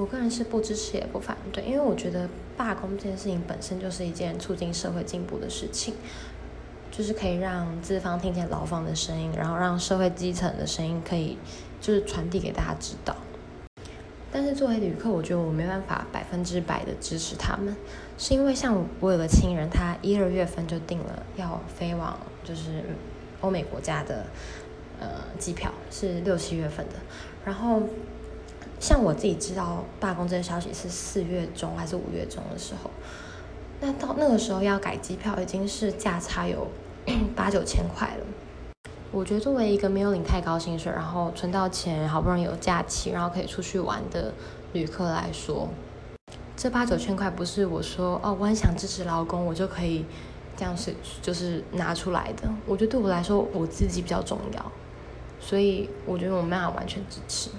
我个人是不支持也不反对，因为我觉得罢工这件事情本身就是一件促进社会进步的事情，就是可以让资方听见劳方的声音，然后让社会基层的声音可以就是传递给大家知道。但是作为旅客，我觉得我没办法百分之百的支持他们，是因为像我有个亲人，他一二月份就订了要飞往就是欧美国家的呃机票，是六七月份的，然后。像我自己知道罢工这个消息是四月中还是五月中的时候，那到那个时候要改机票已经是价差有 八九千块了。我觉得作为一个没有领太高薪水，然后存到钱，好不容易有假期，然后可以出去玩的旅客来说，这八九千块不是我说哦我很想支持劳工，我就可以这样是就是拿出来的。我觉得对我来说我自己比较重要，所以我觉得我没办法完全支持。